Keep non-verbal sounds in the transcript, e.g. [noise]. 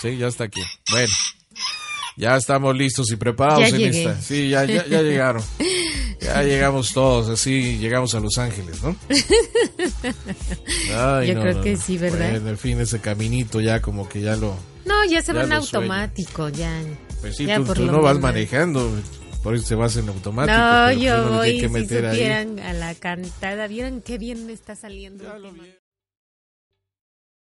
Sí, ya está aquí. Bueno, ya estamos listos y preparados Ya en esta. Sí, ya, ya, ya llegaron. Ya [laughs] llegamos todos, así llegamos a Los Ángeles, ¿no? Ay, Yo no, creo no, que no. sí, ¿verdad? Bueno, en fin, ese caminito ya como que ya lo... No, ya se Ya va en lo sueño. automático, ya. Pues sí, Ya tú, tú lo no vas manejando, por eso te vas en automático. No, pues yo voy, que si meter ahí. supieran a la cantada, vieran qué bien me está saliendo.